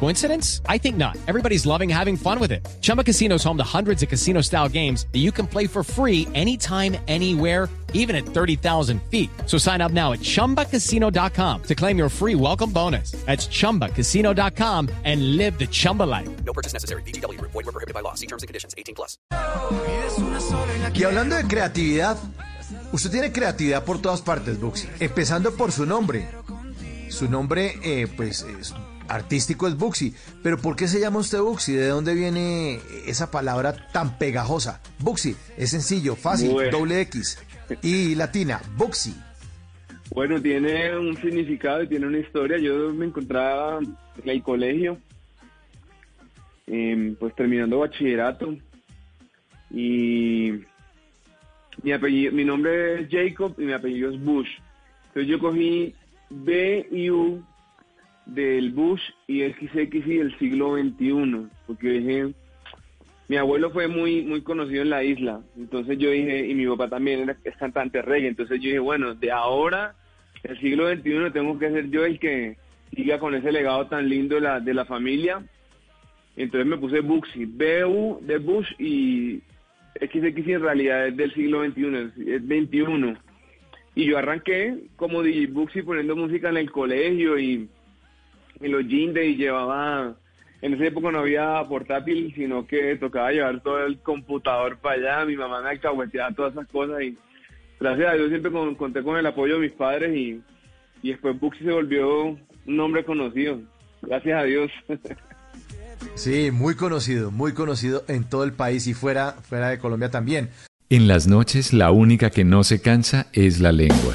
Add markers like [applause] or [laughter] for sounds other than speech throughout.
Coincidence? I think not. Everybody's loving having fun with it. Chumba Casino is home to hundreds of casino style games that you can play for free anytime, anywhere, even at 30,000 feet. So sign up now at chumbacasino.com to claim your free welcome bonus. That's chumbacasino.com and live the Chumba life. No purchase necessary. BGW. Void were prohibited by law. See terms and conditions. 18 plus. Y hablando de creatividad, usted tiene creatividad por todas partes, Buxi. Empezando por su nombre. Su nombre, eh, pues, es- artístico es Buxi. Pero ¿por qué se llama usted Buxi? ¿De dónde viene esa palabra tan pegajosa? Buxi, es sencillo, fácil, Bueno. doble X. Y latina, Buxi. Bueno, tiene un significado y tiene una historia. Yo me encontraba en el colegio, em, pues terminando bachillerato, y mi apellido, mi nombre es Jacob y mi apellido es Bush. Entonces yo cogí B y U del Bush y XX y del siglo XXI, porque dije, mi abuelo fue muy muy conocido en la isla, entonces yo dije, y mi papá también era, es cantante reggae, entonces yo dije, bueno, de ahora, el siglo XXI, tengo que ser yo el que siga con ese legado tan lindo de la, de la familia. Entonces me puse Buxi, B-U de Bush y XX en realidad es del siglo XXI, es, es 21. Y yo arranqué como DJ Buxi poniendo música en el colegio y en los jeans y llevaba, en esa época no había portátil, sino que tocaba llevar todo el computador para allá, mi mamá me alcahueteaba todas esas cosas y gracias a Dios siempre con- conté con el apoyo de mis padres y, y después Buxi se volvió un nombre conocido, gracias a Dios. [laughs] Sí, muy conocido, muy conocido en todo el país y fuera, fuera de Colombia también. En las noches la única que no se cansa es la lengua.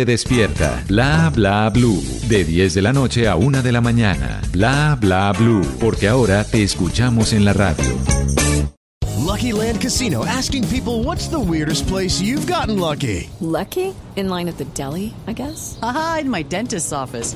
despierta. Bla Bla Blue, de 10 de la noche a 1 de la mañana. Bla Bla Blue, porque ahora te escuchamos en la radio. Lucky Land Casino asking people what's the weirdest place you've gotten lucky? Lucky? In line at the deli, I guess? Aha, in my dentist's office.